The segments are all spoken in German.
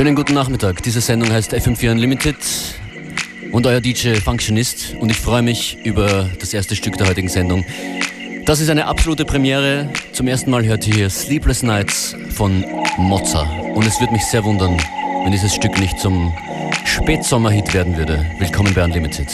Schönen guten Nachmittag. Diese Sendung heißt FM4 Unlimited und euer DJ Functionist und ich freue mich über das erste Stück der heutigen Sendung. Das ist eine absolute Premiere. Zum ersten Mal hört ihr hier Sleepless Nights von Mozza und es würde mich sehr wundern, wenn dieses Stück nicht zum Spätsommerhit werden würde. Willkommen bei Unlimited.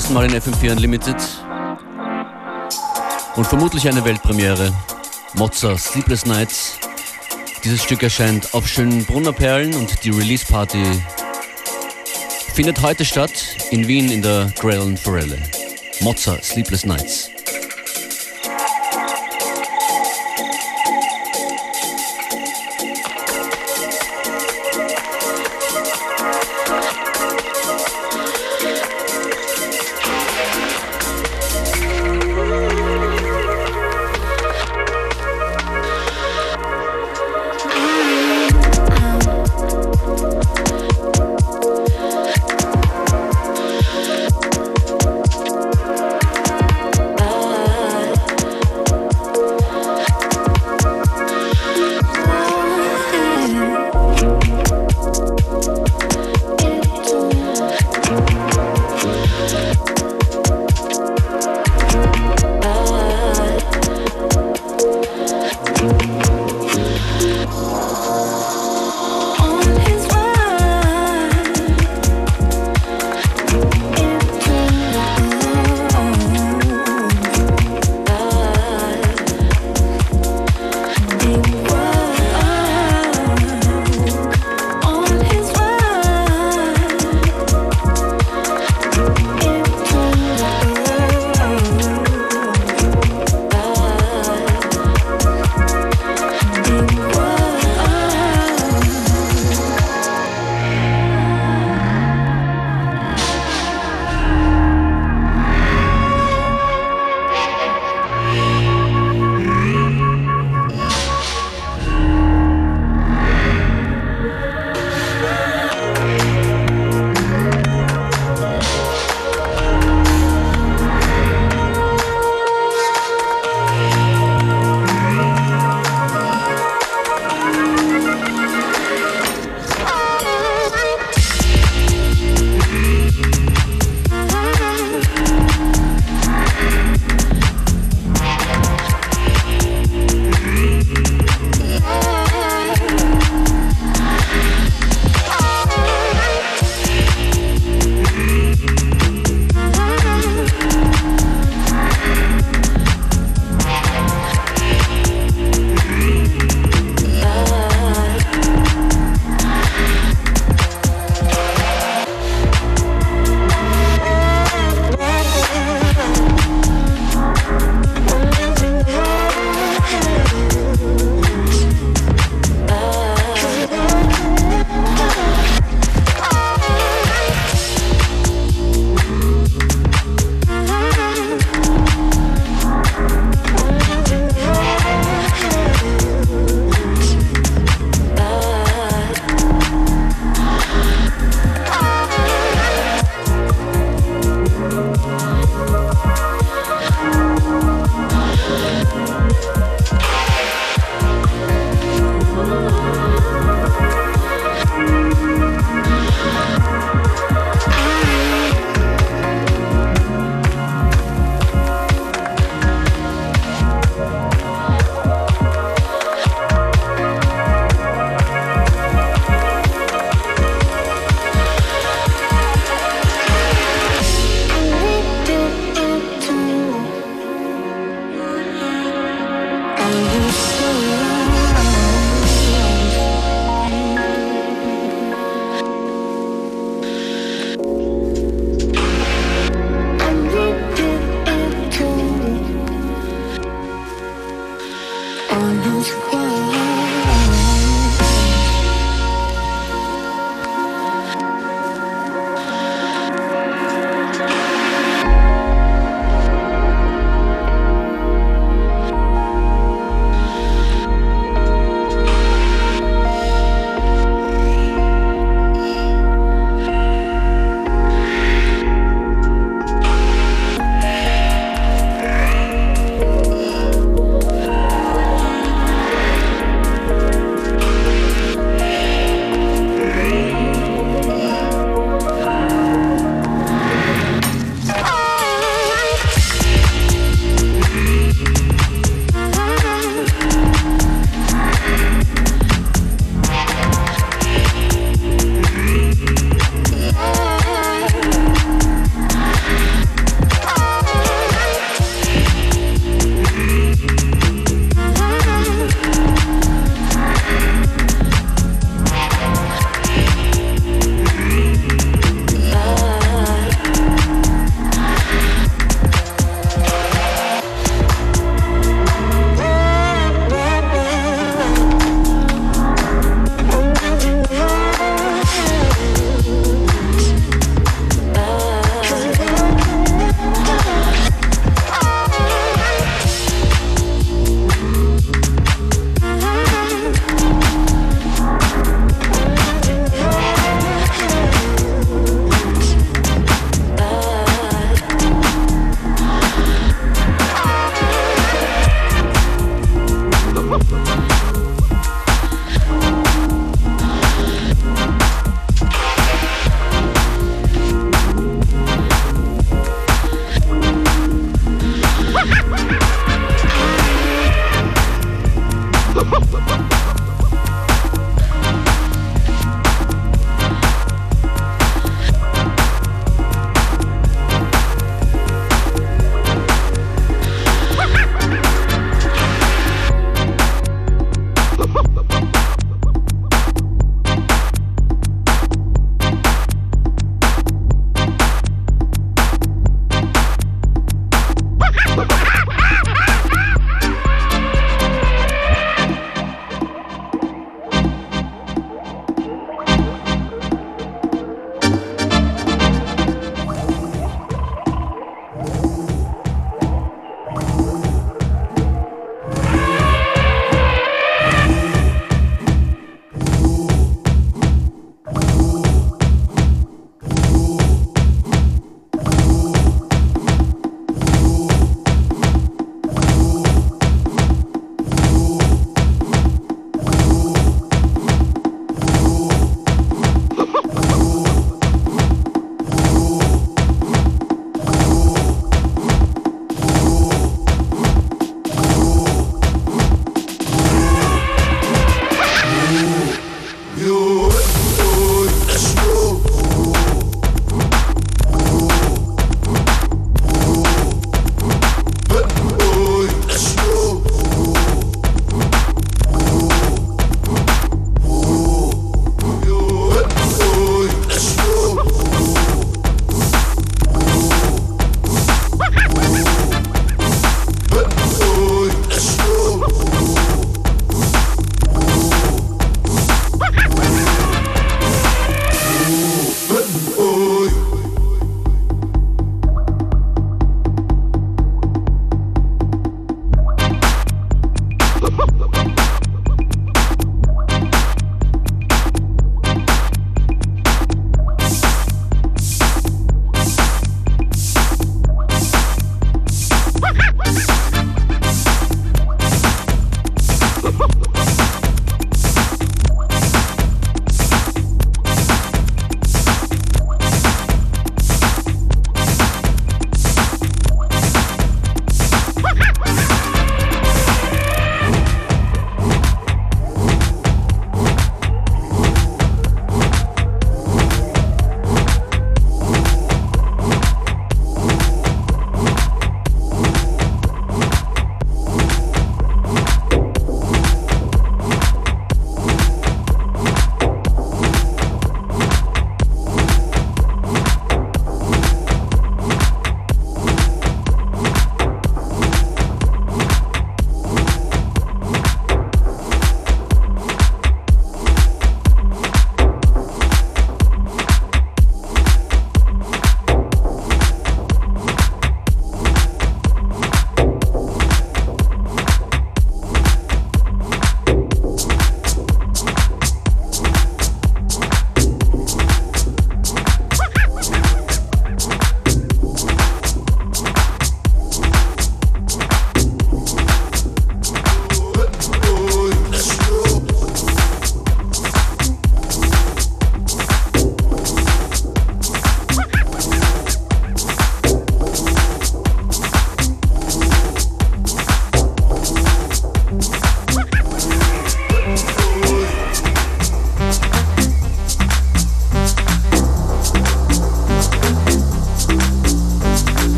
Ersten Mal in FM4 Unlimited und vermutlich eine Weltpremiere. Mozza Sleepless Nights. Dieses Stück erscheint auf schönen Brunnerperlen und die Release Party findet heute statt in Wien in der Grellen Forelle. Mozza Sleepless Nights.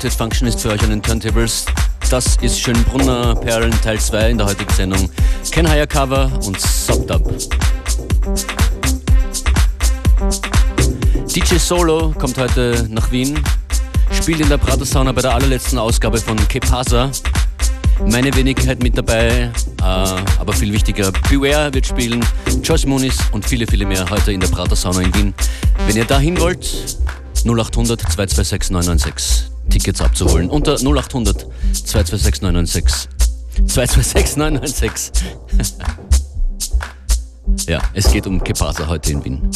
FM4 Unlimited Function ist für euch an den Turntables. Das ist Schönbrunner Perlen Teil 2 in der heutigen Sendung. Ken Higher Cover und Subdub. DJ Solo kommt heute nach Wien, spielt in der Prater Sauna bei der allerletzten Ausgabe von Kepasa. Meine Wenigkeit mit dabei, äh, aber viel wichtiger, Beware wird spielen, Joyce Moonis und viele, viele mehr heute in der Prater Sauna in Wien. Wenn ihr dahin wollt, 0800 226 996 Tickets abzuholen. Unter 0800 226 996 226 996 Ja, es geht um Kepasa heute in Wien.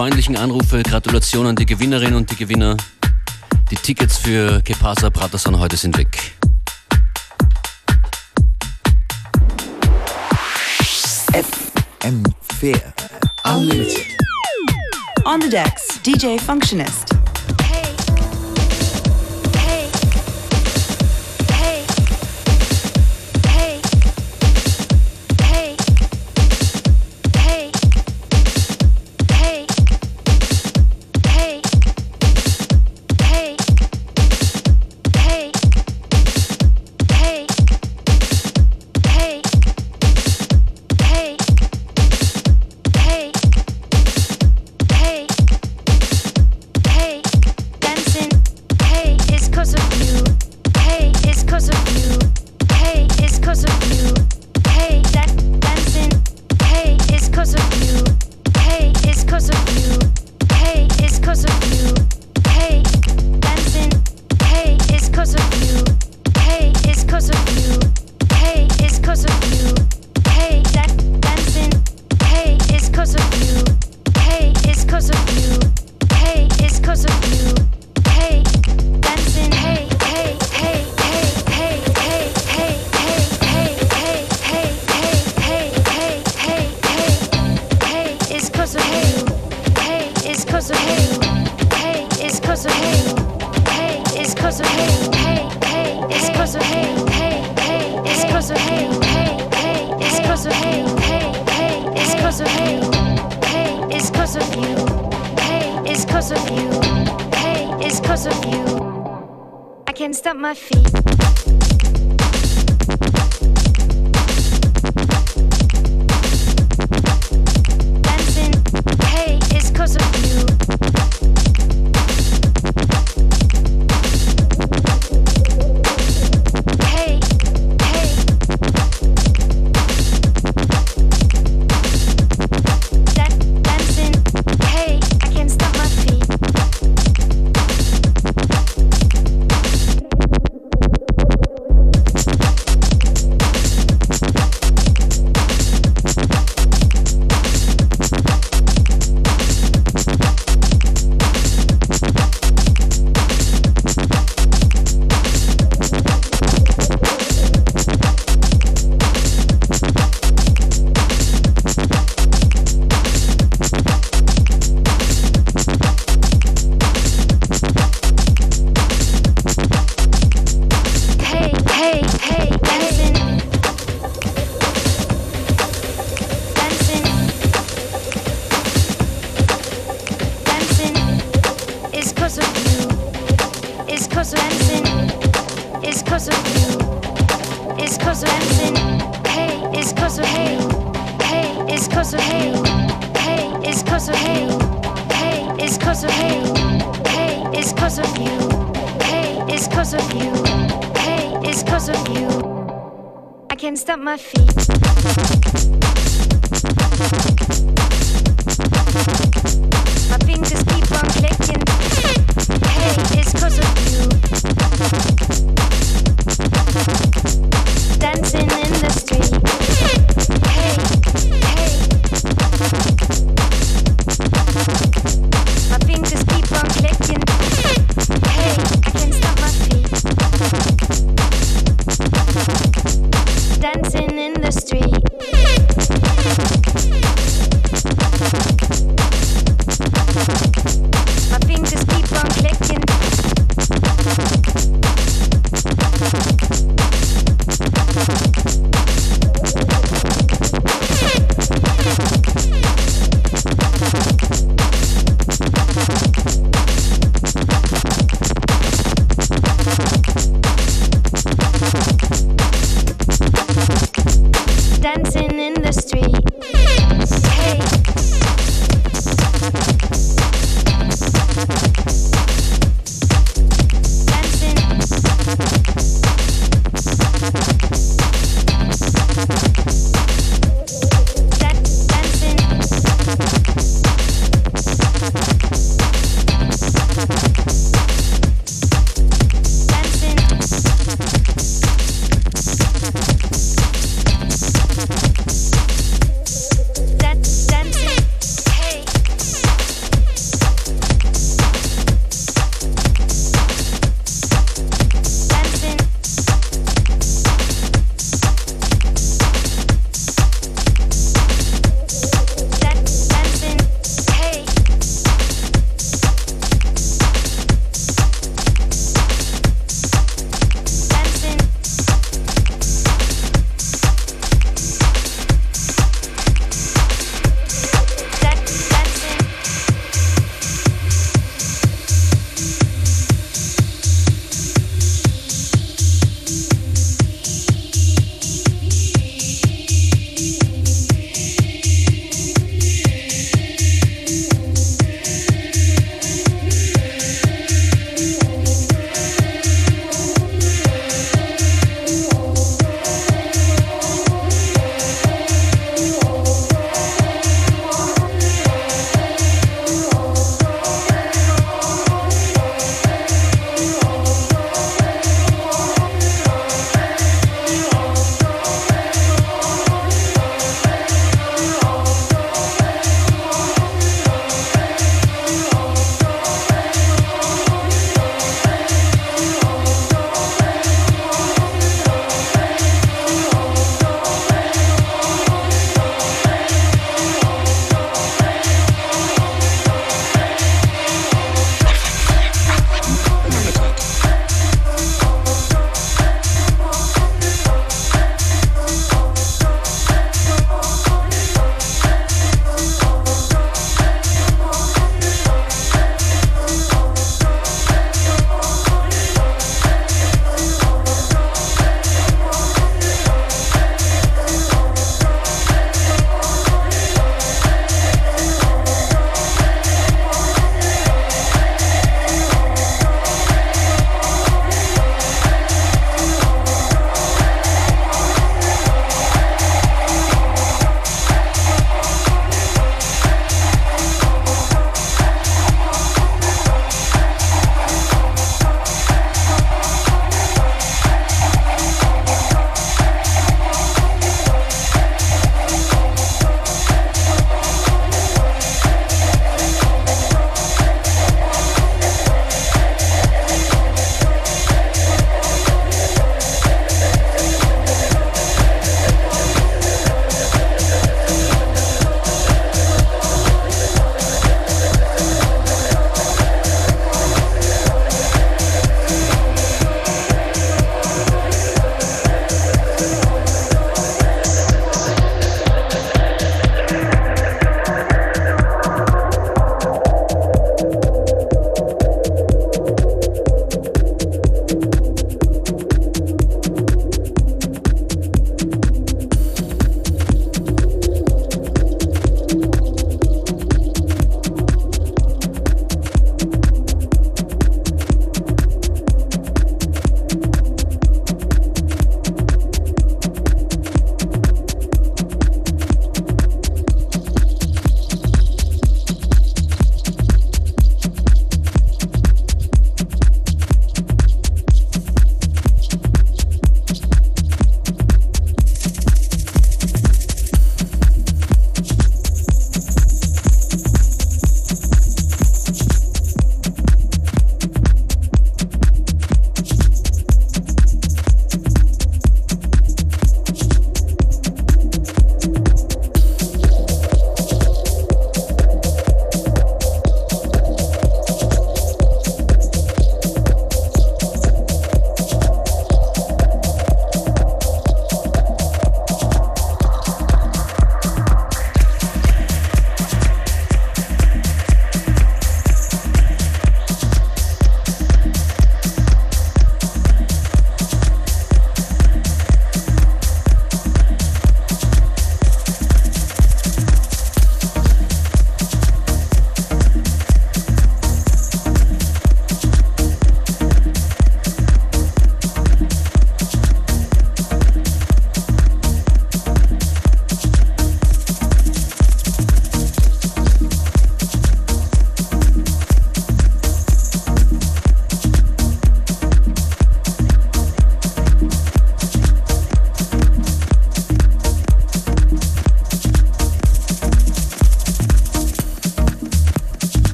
Freundlichen Anrufe. Gratulation an die Gewinnerinnen und die Gewinner. Die Tickets für Kepasa Bratason heute sind weg. FM4 Unlimited. On the decks, DJ Functionist.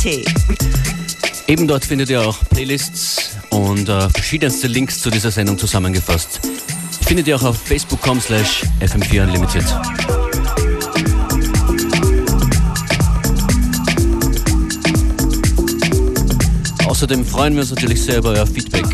ORF.at. Eben dort findet ihr auch Playlists und äh, verschiedenste Links zu dieser Sendung zusammengefasst. Findet ihr auch auf facebook.com slash fm4 unlimited. Außerdem freuen wir uns natürlich sehr über euer Feedback.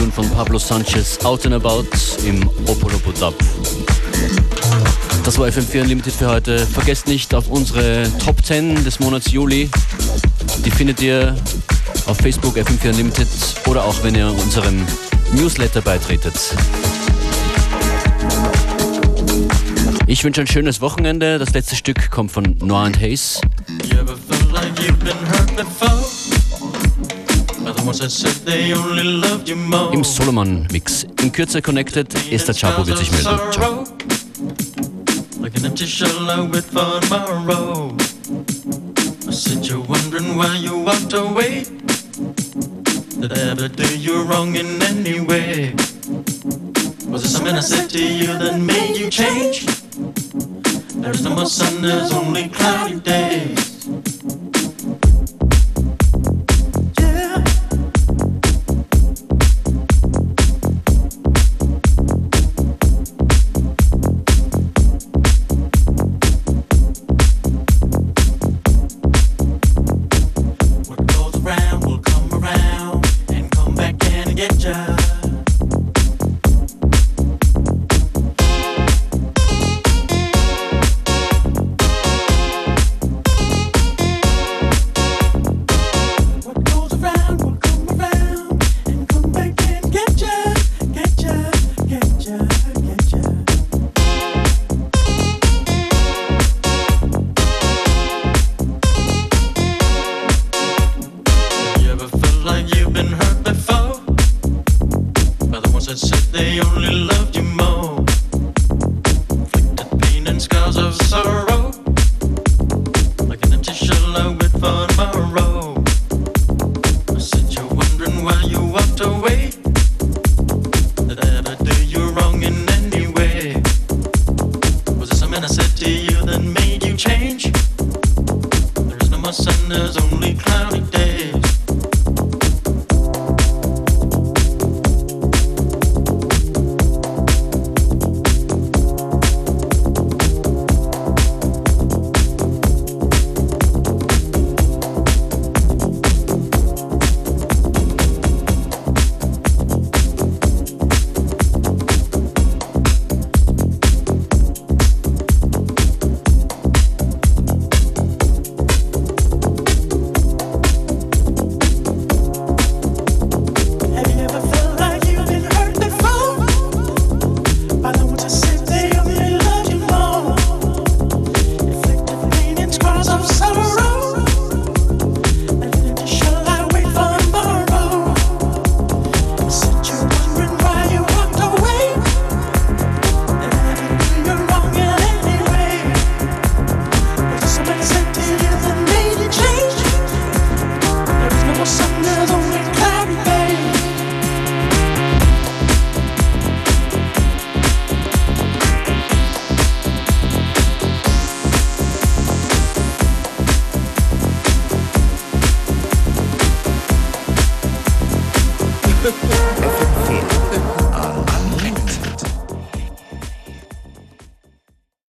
Tune von Pablo Sanchez, Out and About im Opolopo Dub. Das war FM4 Unlimited für heute. Vergesst nicht auf unsere Top 10 des Monats Juli. Die findet ihr auf Facebook FM4 Unlimited oder auch wenn ihr unserem Newsletter beitretet. Ich wünsche ein schönes Wochenende. Das letzte Stück kommt von Noah and Hayes. Im Solomon-Mix. In Kürze connected, Esther Chapo wird sich melden. Ciao. Like an empty shell with tomorrow. I said you're wondering why you walked away. Did I ever do you wrong in any way? Was it something I said to you that made you change? There's no more sun, there's only cloudy days.